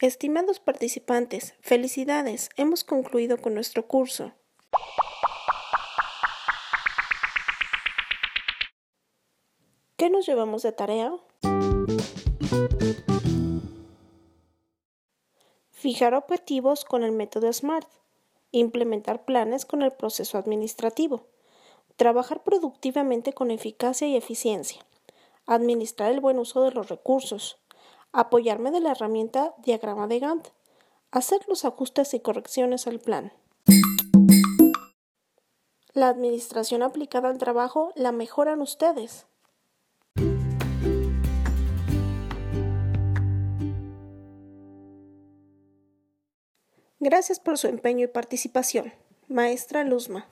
Estimados participantes, felicidades, hemos concluido con nuestro curso. ¿Qué nos llevamos de tarea? Fijar objetivos con el método SMART. Implementar planes con el proceso administrativo. Trabajar productivamente con eficacia y eficiencia. Administrar el buen uso de los recursos. Apoyarme de la herramienta diagrama de Gantt. Hacer los ajustes y correcciones al plan. La administración aplicada al trabajo la mejoran ustedes. Gracias por su empeño y participación. Maestra Luzma.